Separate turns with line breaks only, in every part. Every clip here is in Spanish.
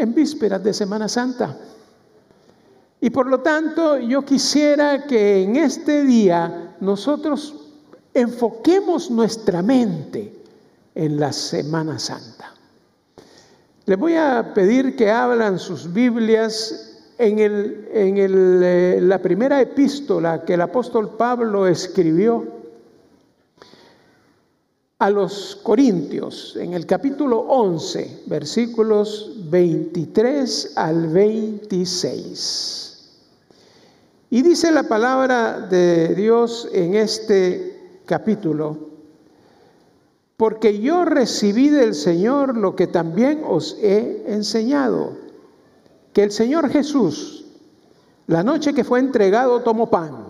en vísperas de Semana Santa. Y por lo tanto, yo quisiera que en este día nosotros enfoquemos nuestra mente en la Semana Santa. Les voy a pedir que hablan sus Biblias en, el, en el, eh, la primera epístola que el apóstol Pablo escribió a los Corintios, en el capítulo 11, versículos 23 al 26. Y dice la palabra de Dios en este capítulo, porque yo recibí del Señor lo que también os he enseñado, que el Señor Jesús, la noche que fue entregado, tomó pan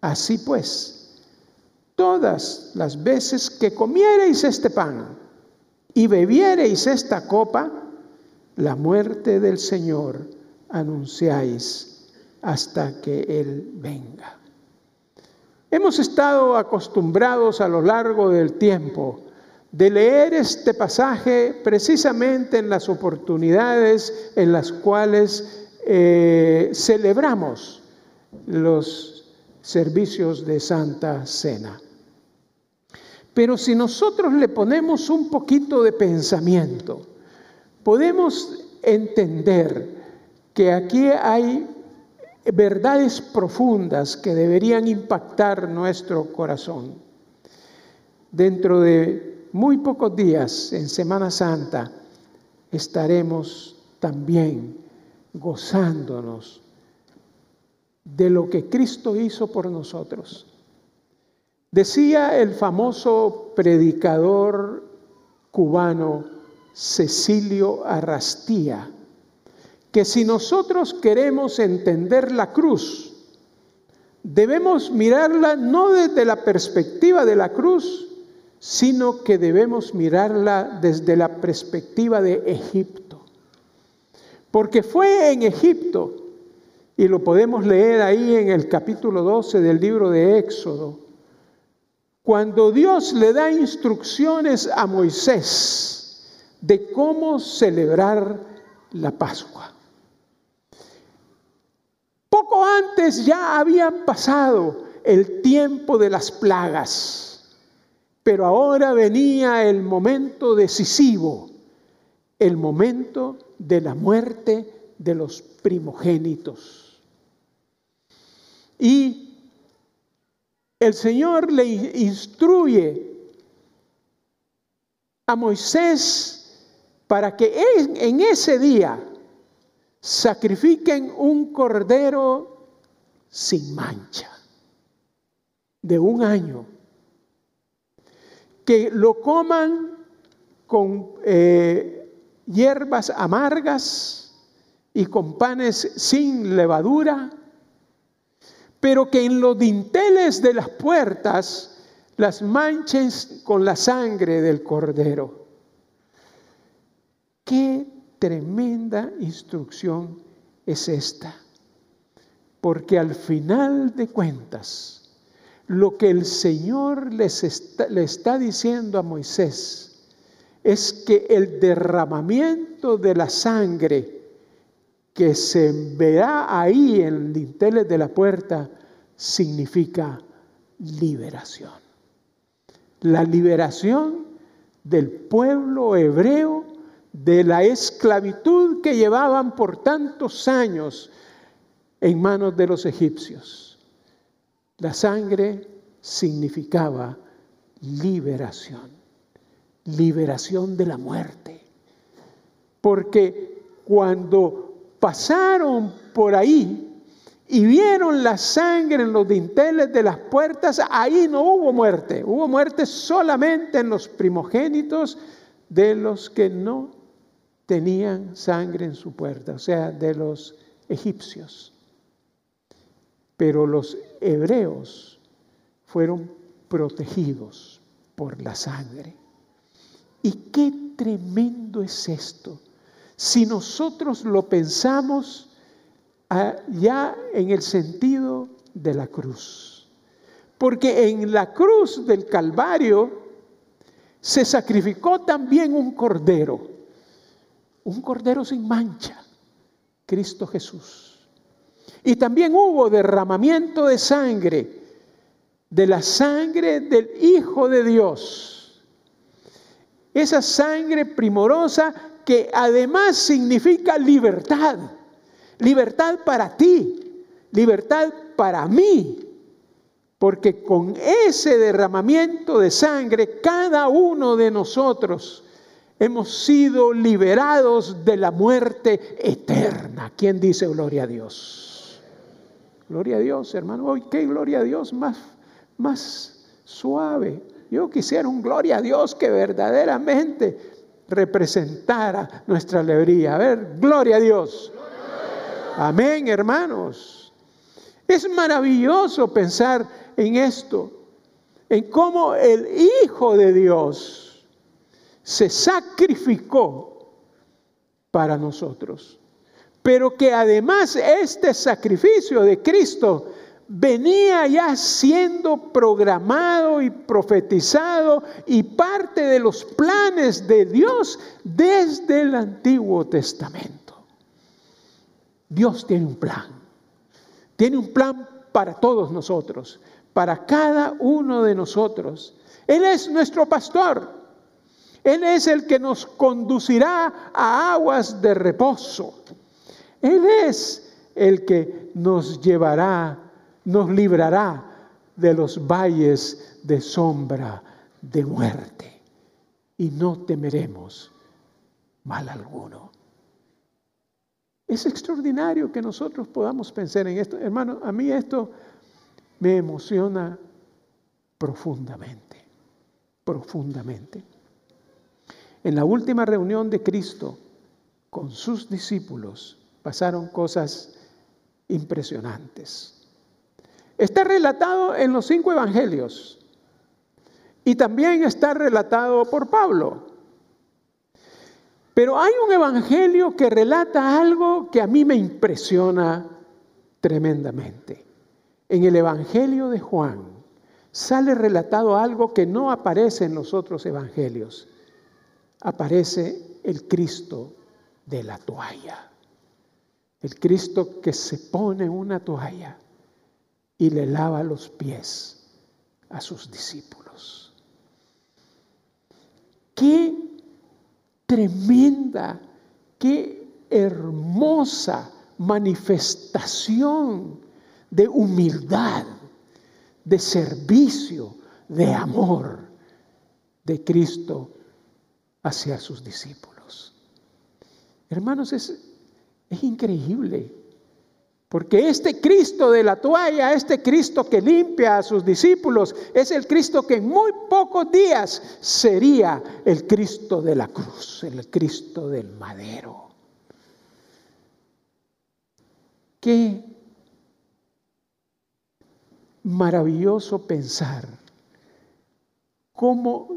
Así pues, todas las veces que comiereis este pan y bebiereis esta copa, la muerte del Señor anunciáis hasta que Él venga. Hemos estado acostumbrados a lo largo del tiempo de leer este pasaje precisamente en las oportunidades en las cuales eh, celebramos los servicios de Santa Cena. Pero si nosotros le ponemos un poquito de pensamiento, podemos entender que aquí hay verdades profundas que deberían impactar nuestro corazón. Dentro de muy pocos días, en Semana Santa, estaremos también gozándonos de lo que Cristo hizo por nosotros. Decía el famoso predicador cubano Cecilio Arrastía que si nosotros queremos entender la cruz, debemos mirarla no desde la perspectiva de la cruz, sino que debemos mirarla desde la perspectiva de Egipto. Porque fue en Egipto y lo podemos leer ahí en el capítulo 12 del libro de Éxodo. Cuando Dios le da instrucciones a Moisés de cómo celebrar la Pascua. Poco antes ya había pasado el tiempo de las plagas, pero ahora venía el momento decisivo, el momento de la muerte de los primogénitos. Y el Señor le instruye a Moisés para que en ese día sacrifiquen un cordero sin mancha, de un año, que lo coman con eh, hierbas amargas y con panes sin levadura pero que en los dinteles de las puertas las manchen con la sangre del cordero. Qué tremenda instrucción es esta. Porque al final de cuentas, lo que el Señor les está, le está diciendo a Moisés es que el derramamiento de la sangre que se verá ahí en dinteles de la puerta significa liberación. La liberación del pueblo hebreo de la esclavitud que llevaban por tantos años en manos de los egipcios. La sangre significaba liberación, liberación de la muerte. Porque cuando pasaron por ahí y vieron la sangre en los dinteles de las puertas, ahí no hubo muerte, hubo muerte solamente en los primogénitos de los que no tenían sangre en su puerta, o sea, de los egipcios. Pero los hebreos fueron protegidos por la sangre. ¿Y qué tremendo es esto? Si nosotros lo pensamos ya en el sentido de la cruz. Porque en la cruz del Calvario se sacrificó también un cordero, un cordero sin mancha, Cristo Jesús. Y también hubo derramamiento de sangre, de la sangre del Hijo de Dios. Esa sangre primorosa que además significa libertad, libertad para ti, libertad para mí, porque con ese derramamiento de sangre, cada uno de nosotros hemos sido liberados de la muerte eterna. ¿Quién dice gloria a Dios? Gloria a Dios, hermano. Hoy, qué gloria a Dios más, más suave. Yo quisiera un gloria a Dios que verdaderamente representara nuestra alegría. A ver, gloria a Dios. Amén, hermanos. Es maravilloso pensar en esto, en cómo el Hijo de Dios se sacrificó para nosotros, pero que además este sacrificio de Cristo venía ya siendo programado y profetizado y parte de los planes de Dios desde el Antiguo Testamento. Dios tiene un plan, tiene un plan para todos nosotros, para cada uno de nosotros. Él es nuestro pastor. Él es el que nos conducirá a aguas de reposo. Él es el que nos llevará, nos librará de los valles de sombra de muerte. Y no temeremos mal alguno. Es extraordinario que nosotros podamos pensar en esto. Hermano, a mí esto me emociona profundamente, profundamente. En la última reunión de Cristo con sus discípulos pasaron cosas impresionantes. Está relatado en los cinco evangelios y también está relatado por Pablo. Pero hay un evangelio que relata algo que a mí me impresiona tremendamente. En el Evangelio de Juan sale relatado algo que no aparece en los otros evangelios. Aparece el Cristo de la toalla. El Cristo que se pone una toalla y le lava los pies a sus discípulos. Qué tremenda, qué hermosa manifestación de humildad, de servicio, de amor de Cristo hacia sus discípulos. Hermanos, es, es increíble, porque este Cristo de la toalla, este Cristo que limpia a sus discípulos, es el Cristo que en muy pocos días sería el Cristo de la cruz, el Cristo del madero. Qué maravilloso pensar cómo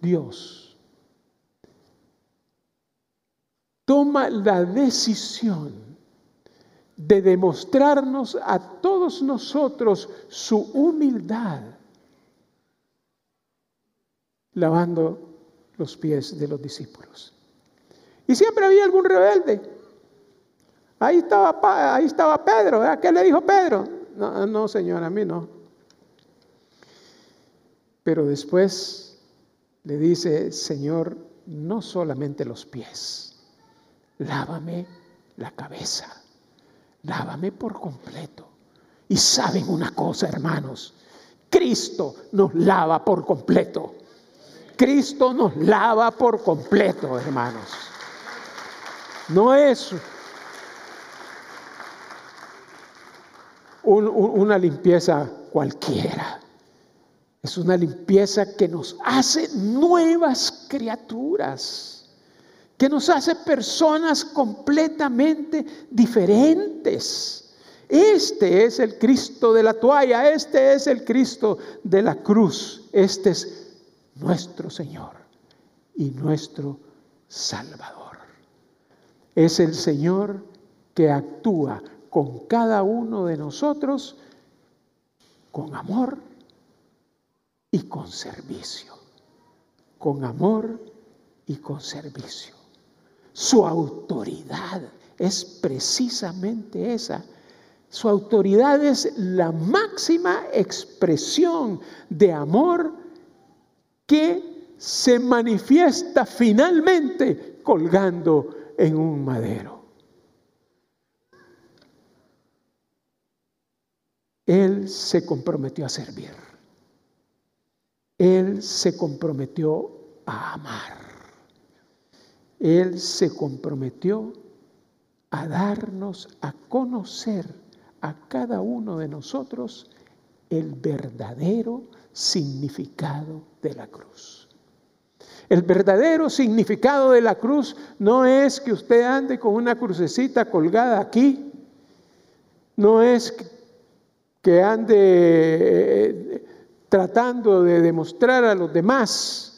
Dios toma la decisión de demostrarnos a todos nosotros su humildad, lavando los pies de los discípulos. Y siempre había algún rebelde. Ahí estaba, ahí estaba Pedro. ¿Qué le dijo Pedro? No, no, Señor, a mí no. Pero después le dice, Señor, no solamente los pies, lávame la cabeza, lávame por completo. Y saben una cosa, hermanos, Cristo nos lava por completo. Cristo nos lava por completo, hermanos. No es una limpieza cualquiera. Es una limpieza que nos hace nuevas criaturas, que nos hace personas completamente diferentes. Este es el Cristo de la toalla, este es el Cristo de la cruz, este es nuestro Señor y nuestro Salvador. Es el Señor que actúa con cada uno de nosotros con amor y con servicio. Con amor y con servicio. Su autoridad es precisamente esa. Su autoridad es la máxima expresión de amor que se manifiesta finalmente colgando en un madero. Él se comprometió a servir. Él se comprometió a amar. Él se comprometió a darnos a conocer a cada uno de nosotros el verdadero significado de la cruz. El verdadero significado de la cruz no es que usted ande con una crucecita colgada aquí, no es que ande eh, tratando de demostrar a los demás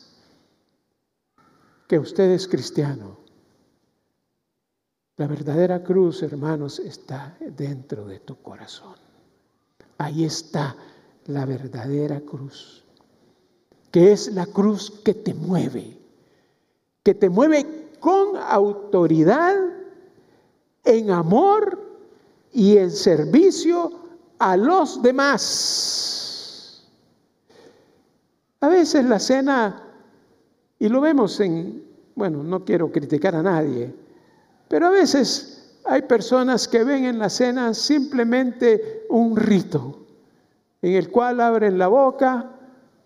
que usted es cristiano. La verdadera cruz, hermanos, está dentro de tu corazón. Ahí está la verdadera cruz, que es la cruz que te mueve, que te mueve con autoridad, en amor y en servicio a los demás. A veces la cena, y lo vemos en, bueno, no quiero criticar a nadie, pero a veces hay personas que ven en la cena simplemente un rito, en el cual abren la boca,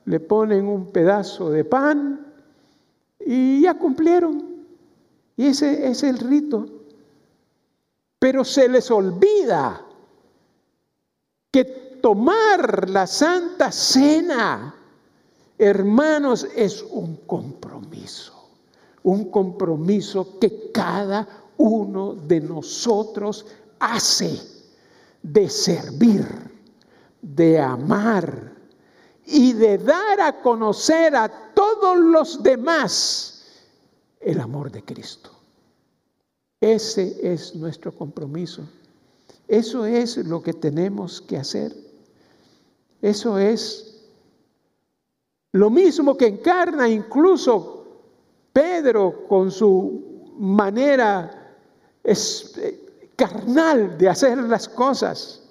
le ponen un pedazo de pan y ya cumplieron. Y ese es el rito. Pero se les olvida que tomar la Santa Cena, hermanos, es un compromiso, un compromiso que cada uno de nosotros hace de servir, de amar y de dar a conocer a todos los demás el amor de Cristo. Ese es nuestro compromiso. Eso es lo que tenemos que hacer. Eso es lo mismo que encarna incluso Pedro con su manera carnal de hacer las cosas.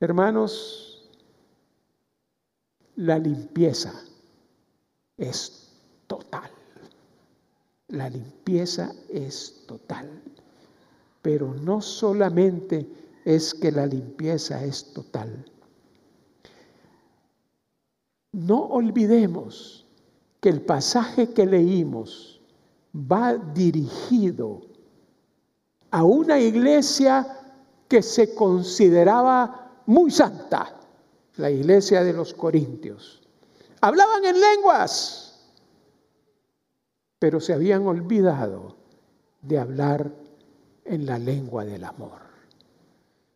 Hermanos, la limpieza es total. La limpieza es total. Pero no solamente es que la limpieza es total. No olvidemos que el pasaje que leímos va dirigido a una iglesia que se consideraba muy santa, la iglesia de los Corintios. Hablaban en lenguas, pero se habían olvidado de hablar en la lengua del amor.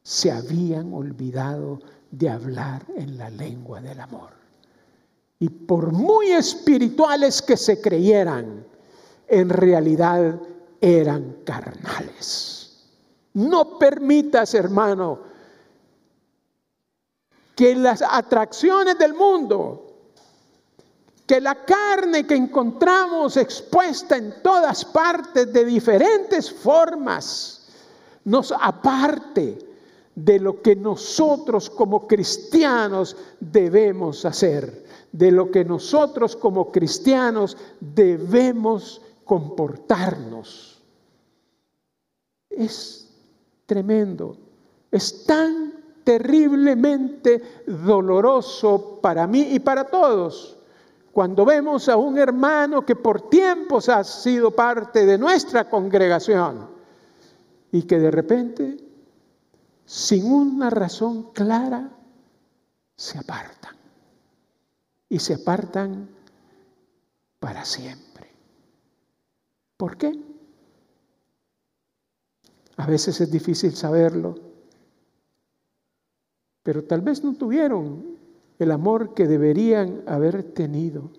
Se habían olvidado de hablar en la lengua del amor. Y por muy espirituales que se creyeran, en realidad eran carnales. No permitas, hermano, que las atracciones del mundo que la carne que encontramos expuesta en todas partes de diferentes formas nos aparte de lo que nosotros como cristianos debemos hacer, de lo que nosotros como cristianos debemos comportarnos. Es tremendo, es tan terriblemente doloroso para mí y para todos cuando vemos a un hermano que por tiempos ha sido parte de nuestra congregación y que de repente, sin una razón clara, se apartan. Y se apartan para siempre. ¿Por qué? A veces es difícil saberlo, pero tal vez no tuvieron el amor que deberían haber tenido.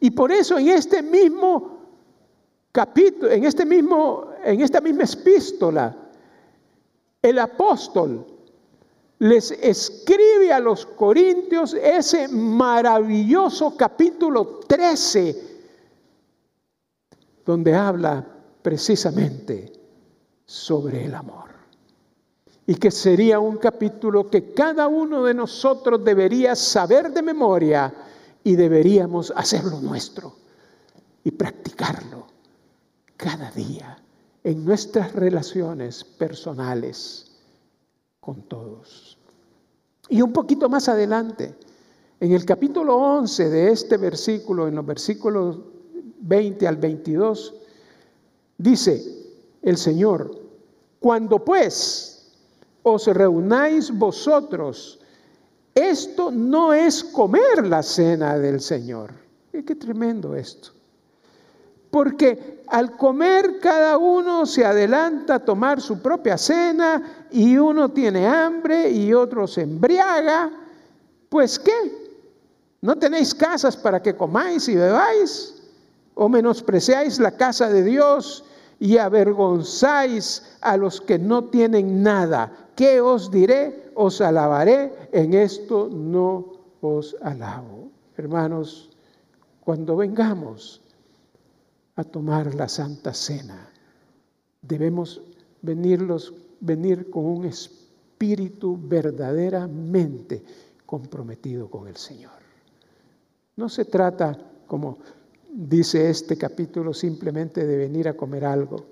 Y por eso en este mismo capítulo, en este mismo en esta misma epístola, el apóstol les escribe a los corintios ese maravilloso capítulo 13 donde habla precisamente sobre el amor. Y que sería un capítulo que cada uno de nosotros debería saber de memoria y deberíamos hacerlo nuestro y practicarlo cada día en nuestras relaciones personales con todos. Y un poquito más adelante, en el capítulo 11 de este versículo, en los versículos 20 al 22, dice el Señor, cuando pues os reunáis vosotros, esto no es comer la cena del Señor. Qué tremendo esto. Porque al comer cada uno se adelanta a tomar su propia cena y uno tiene hambre y otro se embriaga. Pues qué? ¿No tenéis casas para que comáis y bebáis? ¿O menospreciáis la casa de Dios y avergonzáis a los que no tienen nada? ¿Qué os diré? Os alabaré, en esto no os alabo. Hermanos, cuando vengamos a tomar la Santa Cena. Debemos venirlos, venir con un espíritu verdaderamente comprometido con el Señor. No se trata, como dice este capítulo, simplemente de venir a comer algo.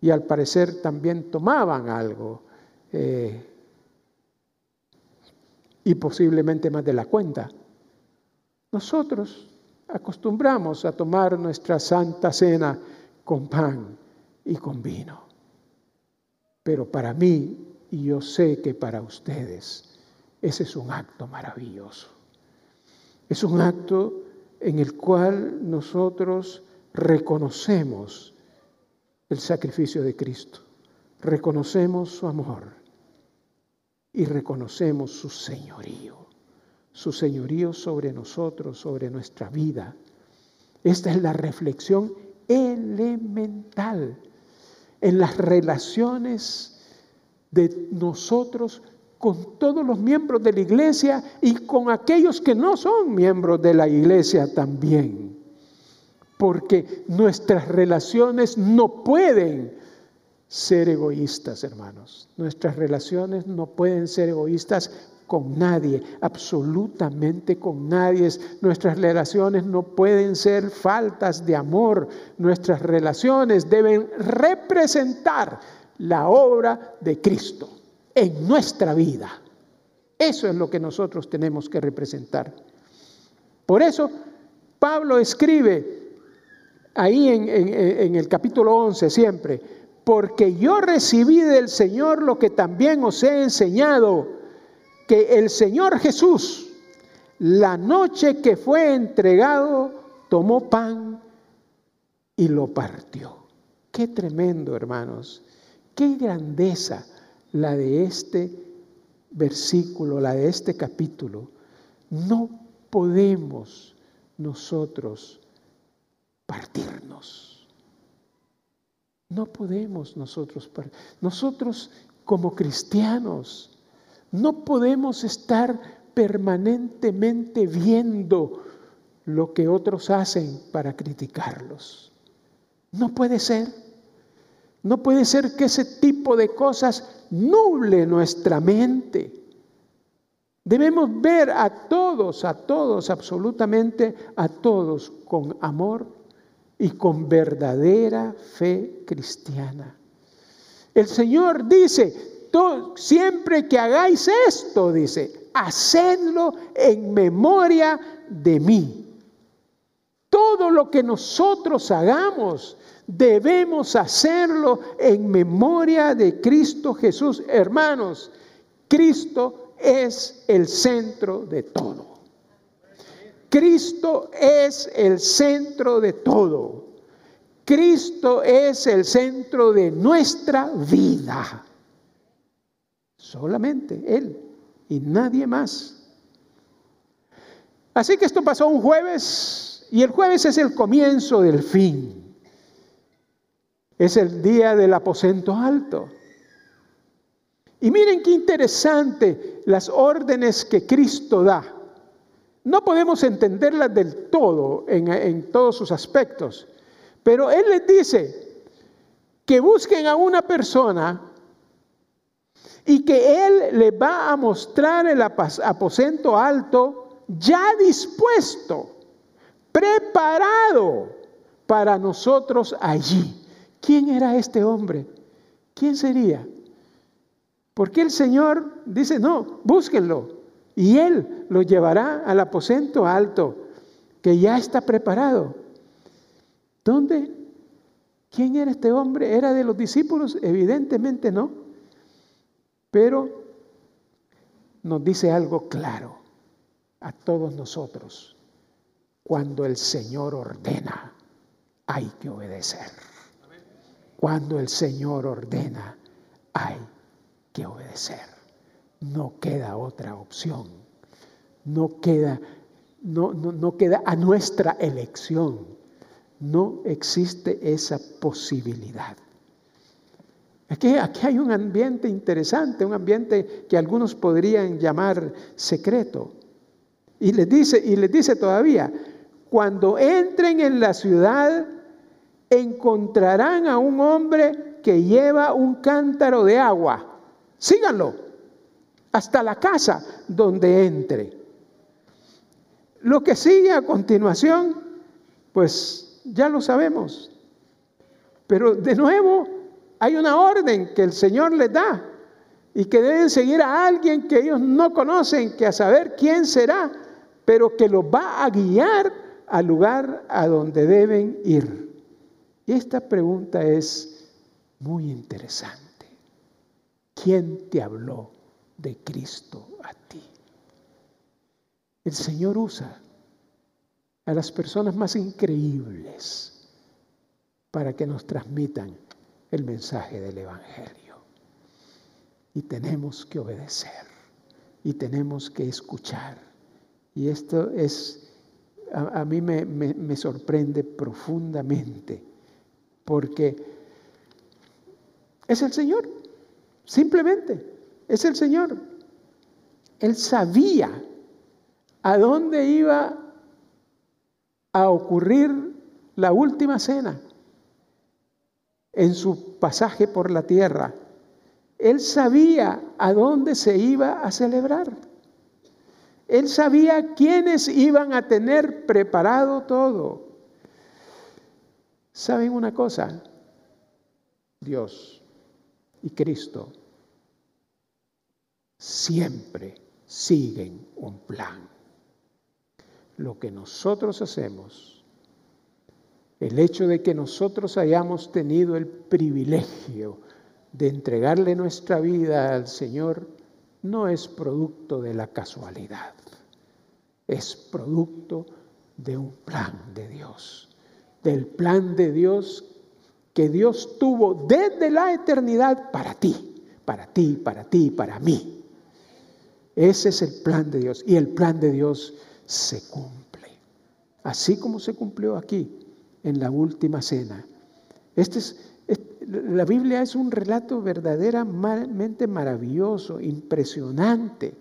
Y al parecer también tomaban algo. Eh, y posiblemente más de la cuenta. Nosotros acostumbramos a tomar nuestra santa cena con pan y con vino. Pero para mí, y yo sé que para ustedes, ese es un acto maravilloso. Es un acto en el cual nosotros reconocemos el sacrificio de Cristo, reconocemos su amor y reconocemos su señorío su señorío sobre nosotros, sobre nuestra vida. Esta es la reflexión elemental en las relaciones de nosotros con todos los miembros de la iglesia y con aquellos que no son miembros de la iglesia también. Porque nuestras relaciones no pueden ser egoístas, hermanos. Nuestras relaciones no pueden ser egoístas con nadie, absolutamente con nadie. Nuestras relaciones no pueden ser faltas de amor. Nuestras relaciones deben representar la obra de Cristo en nuestra vida. Eso es lo que nosotros tenemos que representar. Por eso Pablo escribe ahí en, en el capítulo 11 siempre, porque yo recibí del Señor lo que también os he enseñado que el Señor Jesús, la noche que fue entregado, tomó pan y lo partió. Qué tremendo, hermanos. Qué grandeza la de este versículo, la de este capítulo. No podemos nosotros partirnos. No podemos nosotros. Nosotros como cristianos no podemos estar permanentemente viendo lo que otros hacen para criticarlos. No puede ser. No puede ser que ese tipo de cosas nuble nuestra mente. Debemos ver a todos, a todos, absolutamente a todos con amor y con verdadera fe cristiana. El Señor dice, siempre que hagáis esto, dice, hacedlo en memoria de mí. Todo lo que nosotros hagamos, debemos hacerlo en memoria de Cristo Jesús. Hermanos, Cristo es el centro de todo. Cristo es el centro de todo. Cristo es el centro de nuestra vida. Solamente Él y nadie más. Así que esto pasó un jueves y el jueves es el comienzo del fin. Es el día del aposento alto. Y miren qué interesante las órdenes que Cristo da. No podemos entenderlas del todo en, todos sus aspectos, pero Él les dice que busquen a una persona y que Él le va a mostrar el aposento alto ya dispuesto, preparado para nosotros allí. ¿Quién era este hombre? ¿Quién sería? Porque el Señor dice, no, búsquenlo. Y Él lo llevará al aposento alto, que ya está preparado. ¿Dónde? ¿Quién era este hombre? ¿Era de los discípulos? Evidentemente no. Pero nos dice algo claro a todos nosotros. Cuando el Señor ordena, hay que obedecer. Cuando el Señor ordena, hay que obedecer. No queda otra opción. No queda, no, no, queda a nuestra elección. No existe esa posibilidad. Aquí, aquí, hay un ambiente interesante, un ambiente que algunos podrían llamar secreto. Y les dice, y les dice todavía, cuando entren en la ciudad, encontrarán a un hombre que lleva un cántaro de agua síganlo hasta la casa donde entre. Lo que sigue a continuación, pues ya lo sabemos. Pero de nuevo hay una orden que el Señor les da y que deben seguir a alguien que ellos no conocen, que a saber quién será, pero que los va a guiar al lugar a donde deben ir. Y esta pregunta es muy interesante. ¿Quién te habló de Cristo a ti? El Señor usa a las personas más increíbles para que nos transmitan el mensaje del Evangelio. Y tenemos que obedecer y tenemos que escuchar. Y esto es, a, mí me, me sorprende profundamente porque es el Señor. Simplemente, es el Señor. Él sabía a dónde iba a ocurrir la última cena en su pasaje por la tierra. Él sabía a dónde se iba a celebrar. Él sabía quiénes iban a tener preparado todo. ¿Saben una cosa? Dios y Cristo siempre siguen un plan. Lo que nosotros hacemos, el hecho de que nosotros hayamos tenido el privilegio de entregarle nuestra vida al Señor, no es producto de la casualidad, es producto de un plan de Dios, del plan de Dios que Dios tuvo desde la eternidad para ti, para ti, para ti, para mí. Ese es el plan de Dios y el plan de Dios se cumple, así como se cumplió aquí en la última cena. Este es, la Biblia es un relato verdaderamente maravilloso, impresionante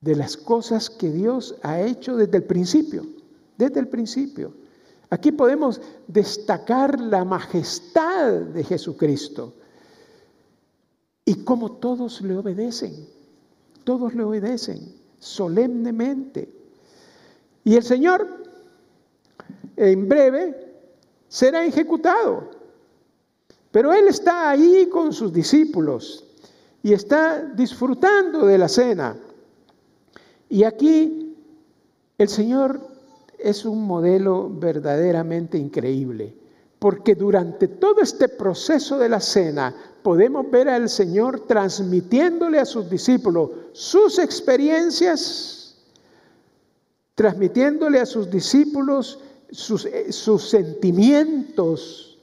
de las cosas que Dios ha hecho desde el principio, desde el principio. Aquí podemos destacar la majestad de Jesucristo y cómo todos le obedecen, todos le obedecen solemnemente. Y el Señor en breve será ejecutado. Pero Él está ahí con sus discípulos y está disfrutando de la cena. Y aquí el Señor es un modelo verdaderamente increíble, porque durante todo este proceso de la cena podemos ver al Señor transmitiéndole a sus discípulos sus experiencias, transmitiéndole a sus discípulos sus, eh, sus sentimientos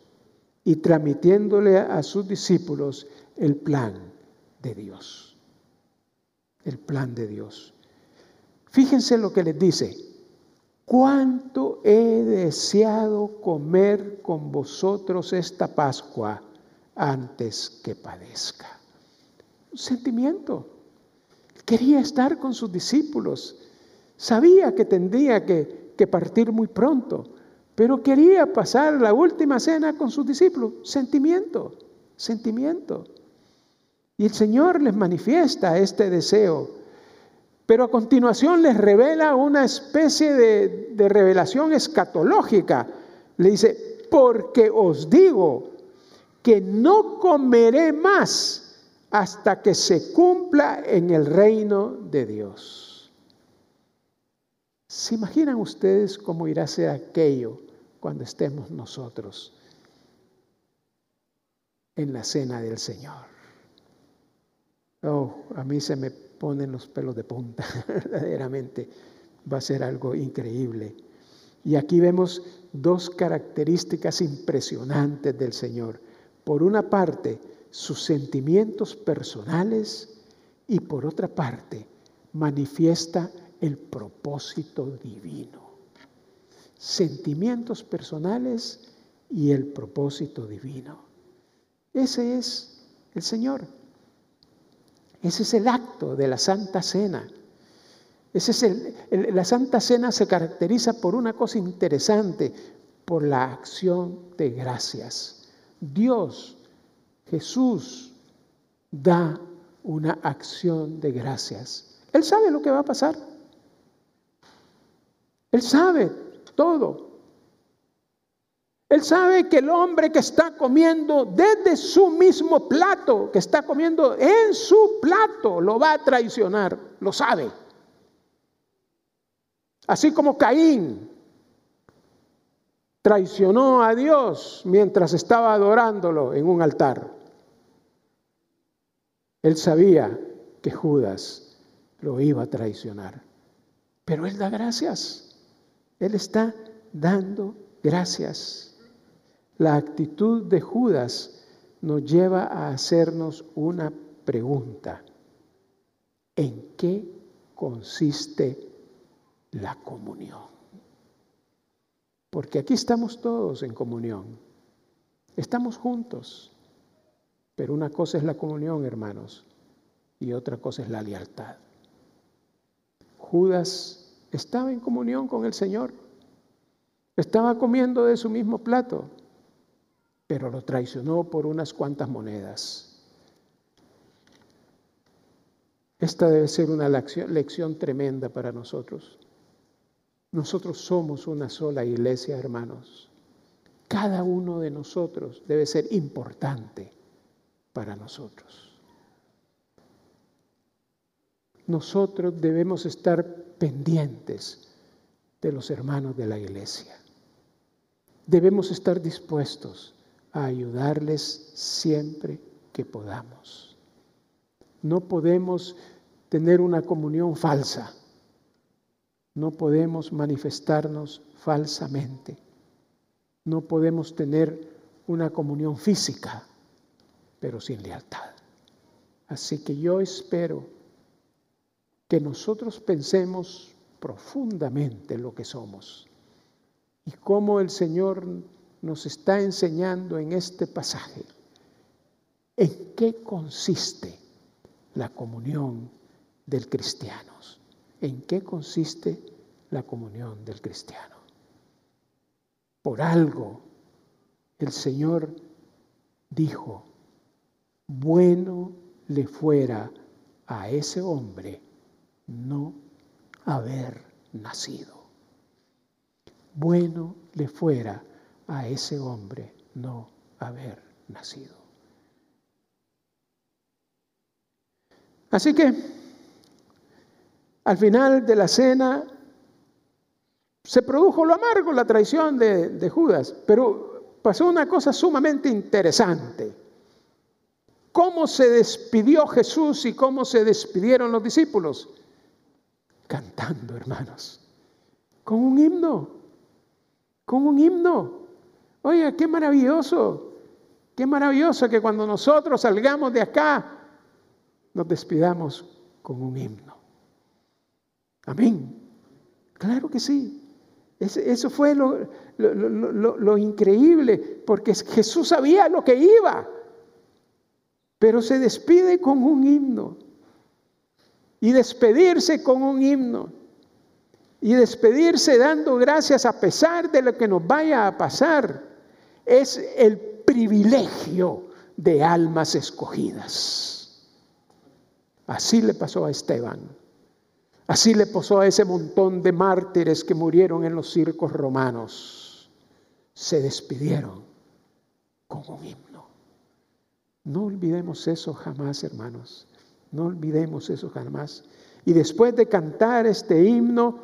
y transmitiéndole a sus discípulos el plan de Dios. El plan de Dios. Fíjense lo que les dice. ¿Cuánto he deseado comer con vosotros esta Pascua antes que padezca? Un sentimiento. Quería estar con sus discípulos. Sabía que tendría que, que partir muy pronto, pero quería pasar la última cena con sus discípulos. Sentimiento, sentimiento. Y el Señor les manifiesta este deseo pero a continuación les revela una especie de, revelación escatológica. Le dice, porque os digo que no comeré más hasta que se cumpla en el reino de Dios. ¿Se imaginan ustedes cómo irá a ser aquello cuando estemos nosotros en la cena del Señor? Oh, a mí se me ponen los pelos de punta, verdaderamente va a ser algo increíble. Y aquí vemos dos características impresionantes del Señor. Por una parte, sus sentimientos personales y por otra parte, manifiesta el propósito divino. Sentimientos personales y el propósito divino. Ese es el Señor. Ese es el acto de la Santa Cena. Ese es el, la Santa Cena se caracteriza por una cosa interesante, por la acción de gracias. Dios, Jesús, da una acción de gracias. Él sabe lo que va a pasar. Él sabe todo. Él sabe que el hombre que está comiendo desde su mismo plato, que está comiendo en su plato, lo va a traicionar, lo sabe. Así como Caín traicionó a Dios mientras estaba adorándolo en un altar. Él sabía que Judas lo iba a traicionar. Pero él da gracias. Él está dando gracias. La actitud de Judas nos lleva a hacernos una pregunta. ¿En qué consiste la comunión? Porque aquí estamos todos en comunión. Estamos juntos. Pero una cosa es la comunión, hermanos, y otra cosa es la lealtad. Judas estaba en comunión con el Señor. Estaba comiendo de su mismo plato pero lo traicionó por unas cuantas monedas. Esta debe ser una lección, tremenda para nosotros. Nosotros somos una sola iglesia, hermanos. Cada uno de nosotros debe ser importante para nosotros. Nosotros debemos estar pendientes de los hermanos de la iglesia. Debemos estar dispuestos a ayudarles siempre que podamos. No podemos tener una comunión falsa. No podemos manifestarnos falsamente. No podemos tener una comunión física, pero sin lealtad. Así que yo espero que nosotros pensemos profundamente lo que somos y cómo el Señor nos está enseñando en este pasaje en qué consiste la comunión del cristiano. ¿En qué consiste la comunión del cristiano? Por algo el Señor dijo, bueno le fuera a ese hombre no haber nacido. Bueno le fuera a ese hombre no haber nacido. Así que al final de la cena se produjo lo amargo, la traición de, Judas, pero pasó una cosa sumamente interesante. ¿Cómo se despidió Jesús y cómo se despidieron los discípulos? Cantando, hermanos, con un himno, con un himno. Oiga, qué maravilloso, qué maravilloso que cuando nosotros salgamos de acá, nos despidamos con un himno. Amén. Claro que sí. Eso fue lo, lo, increíble, porque Jesús sabía lo que iba, pero se despide con un himno. Y despedirse con un himno. Y despedirse dando gracias a pesar de lo que nos vaya a pasar. Es el privilegio de almas escogidas. Así le pasó a Esteban. Así le pasó a ese montón de mártires que murieron en los circos romanos. Se despidieron con un himno. No olvidemos eso jamás, hermanos. No olvidemos eso jamás. Y después de cantar este himno,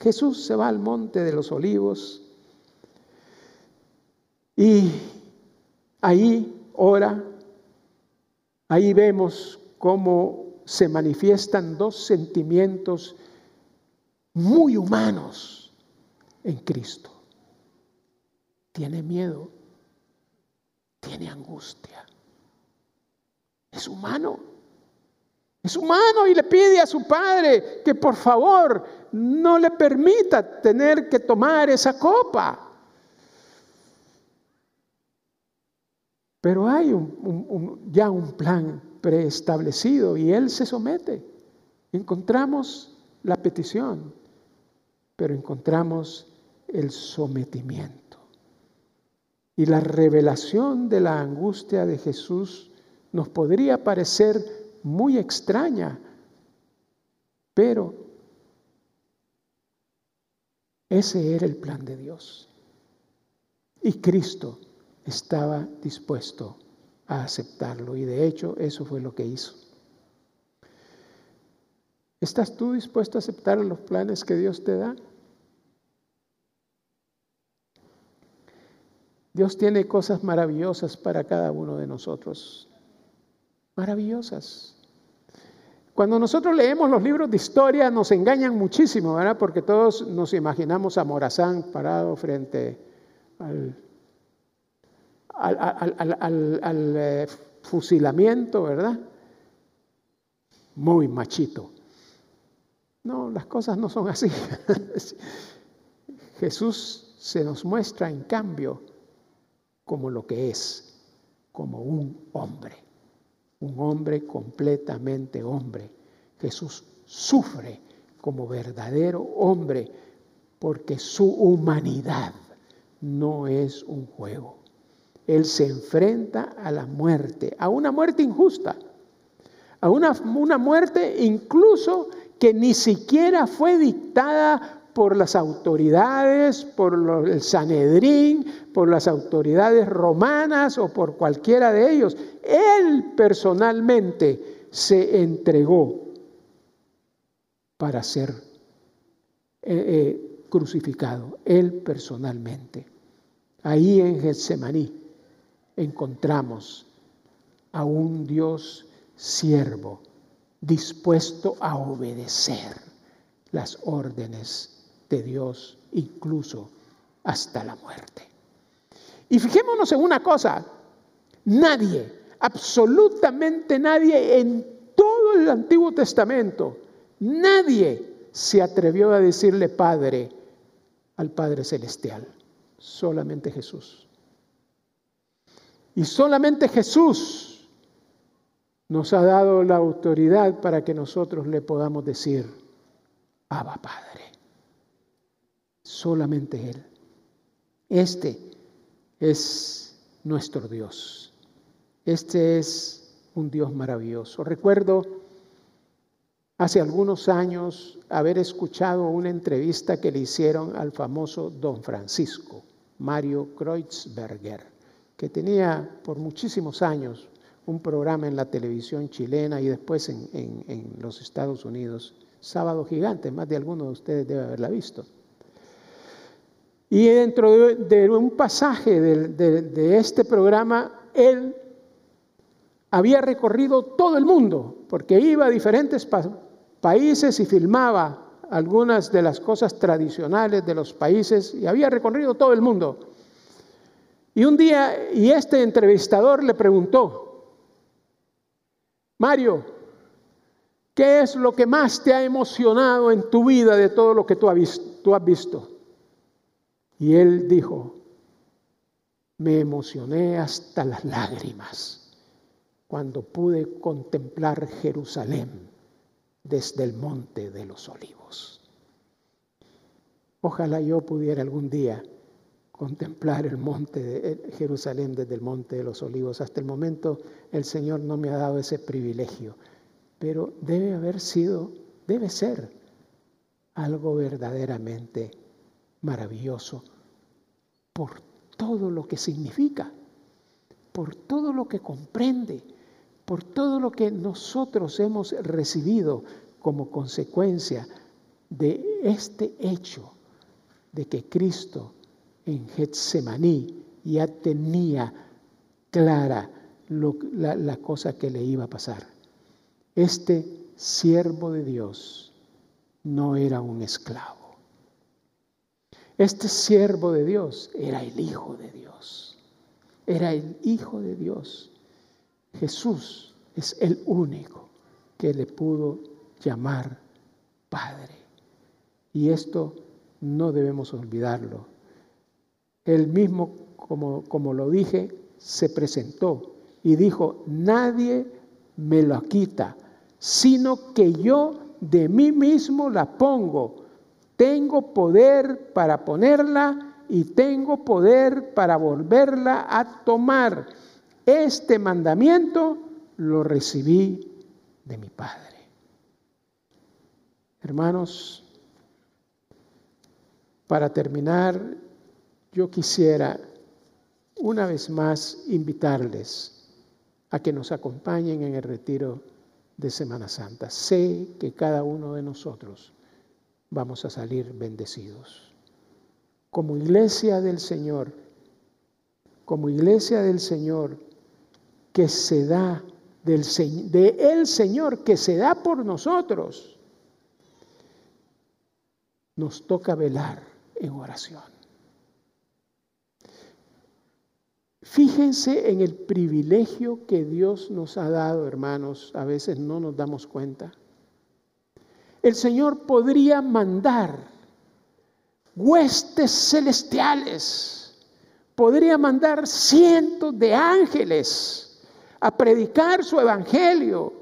Jesús se va al monte de los olivos y ahí ora, ahí vemos cómo se manifiestan dos sentimientos muy humanos en Cristo. Tiene miedo, tiene angustia. Es humano. Es humano y le pide a su padre que por favor no le permita tener que tomar esa copa. Pero hay ya un plan preestablecido y Él se somete. Encontramos la petición, pero encontramos el sometimiento. Y la revelación de la angustia de Jesús nos podría parecer muy extraña, pero ese era el plan de Dios. Y Cristo estaba dispuesto a aceptarlo. Y de hecho eso fue lo que hizo. ¿Estás tú dispuesto a aceptar los planes que Dios te da? Dios tiene cosas maravillosas para cada uno de nosotros. Maravillosas. Cuando nosotros leemos los libros de historia nos engañan muchísimo, ¿verdad? Porque todos nos imaginamos a Morazán parado frente al eh, fusilamiento, ¿verdad? Muy machito. No, las cosas no son así. Jesús se nos muestra en cambio como lo que es, como un hombre, un hombre completamente hombre. Jesús sufre como verdadero hombre porque su humanidad no es un juego. Él se enfrenta a la muerte, a una muerte injusta, a una, una muerte incluso que ni siquiera fue dictada por las autoridades, por el Sanedrín, por las autoridades romanas o por cualquiera de ellos. Él personalmente se entregó para ser eh, eh, crucificado, él personalmente, ahí en Getsemaní encontramos a un Dios siervo dispuesto a obedecer las órdenes de Dios, incluso hasta la muerte. Y fijémonos en una cosa, nadie, absolutamente nadie en todo el Antiguo Testamento, nadie se atrevió a decirle Padre al Padre Celestial, solamente Jesús. Y solamente Jesús nos ha dado la autoridad para que nosotros le podamos decir, Abba Padre. Solamente Él. Este es nuestro Dios. Este es un Dios maravilloso. Recuerdo hace algunos años haber escuchado una entrevista que le hicieron al famoso don Francisco, Mario Kreutzberger que tenía por muchísimos años un programa en la televisión chilena y después en, los Estados Unidos, Sábado Gigante, más de alguno de ustedes debe haberla visto. Y dentro de, un pasaje de, este programa, él había recorrido todo el mundo, porque iba a diferentes países y filmaba algunas de las cosas tradicionales de los países y había recorrido todo el mundo. Y un día, y este entrevistador le preguntó, Mario, ¿qué es lo que más te ha emocionado en tu vida de todo lo que tú has visto? Y él dijo, me emocioné hasta las lágrimas cuando pude contemplar Jerusalén desde el monte de los olivos. Ojalá yo pudiera algún día contemplar el monte de Jerusalén desde el monte de los olivos. Hasta el momento el Señor no me ha dado ese privilegio, pero debe haber sido, debe ser algo verdaderamente maravilloso por todo lo que significa, por todo lo que comprende, por todo lo que nosotros hemos recibido como consecuencia de este hecho de que Cristo en Getsemaní ya tenía clara la, la cosa que le iba a pasar. Este siervo de Dios no era un esclavo. Este siervo de Dios era el Hijo de Dios. Era el Hijo de Dios. Jesús es el único que le pudo llamar Padre. Y esto no debemos olvidarlo. Él mismo, como, como lo dije, se presentó y dijo, nadie me lo quita, sino que yo de mí mismo la pongo. Tengo poder para ponerla y tengo poder para volverla a tomar. Este mandamiento lo recibí de mi Padre. Hermanos, para terminar, yo quisiera una vez más invitarles a que nos acompañen en el retiro de Semana Santa. Sé que cada uno de nosotros vamos a salir bendecidos. Como iglesia del Señor, como iglesia del Señor que se da del de el Señor que se da por nosotros, nos toca velar en oración. Fíjense en el privilegio que Dios nos ha dado, hermanos, a veces no nos damos cuenta el Señor podría mandar huestes celestiales, podría mandar cientos de ángeles a predicar su evangelio,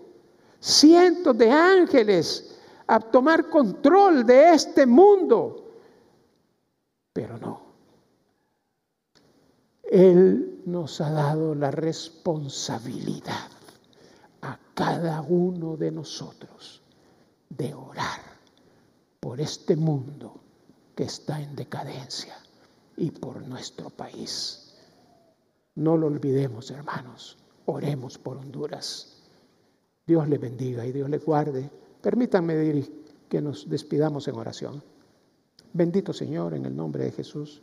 cientos de ángeles a tomar control de este mundo, pero no. Él nos ha dado la responsabilidad a cada uno de nosotros de orar por este mundo que está en decadencia y por nuestro país. No lo olvidemos, hermanos. Oremos por Honduras. Dios le bendiga y Dios le guarde. Permítanme que nos despidamos en oración. Bendito Señor, en el nombre de Jesús,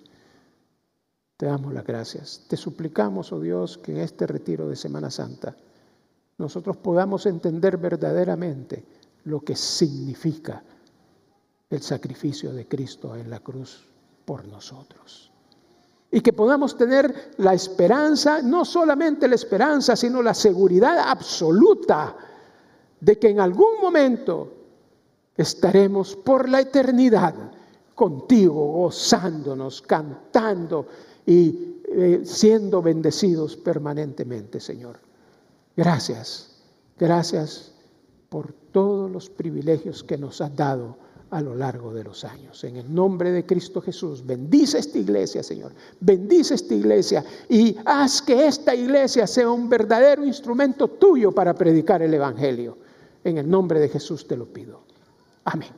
te damos las gracias. Te suplicamos, oh Dios, que en este retiro de Semana Santa nosotros podamos entender verdaderamente lo que significa el sacrificio de Cristo en la cruz por nosotros. Y que podamos tener la esperanza, no solamente la esperanza, sino la seguridad absoluta de que en algún momento estaremos por la eternidad contigo, gozándonos, cantando y eh, siendo bendecidos permanentemente, Señor. Gracias, gracias por todos los privilegios que nos has dado a lo largo de los años. En el nombre de Cristo Jesús, bendice esta iglesia, Señor. Bendice esta iglesia y haz que esta iglesia sea un verdadero instrumento tuyo para predicar el Evangelio. En el nombre de Jesús te lo pido. Amén.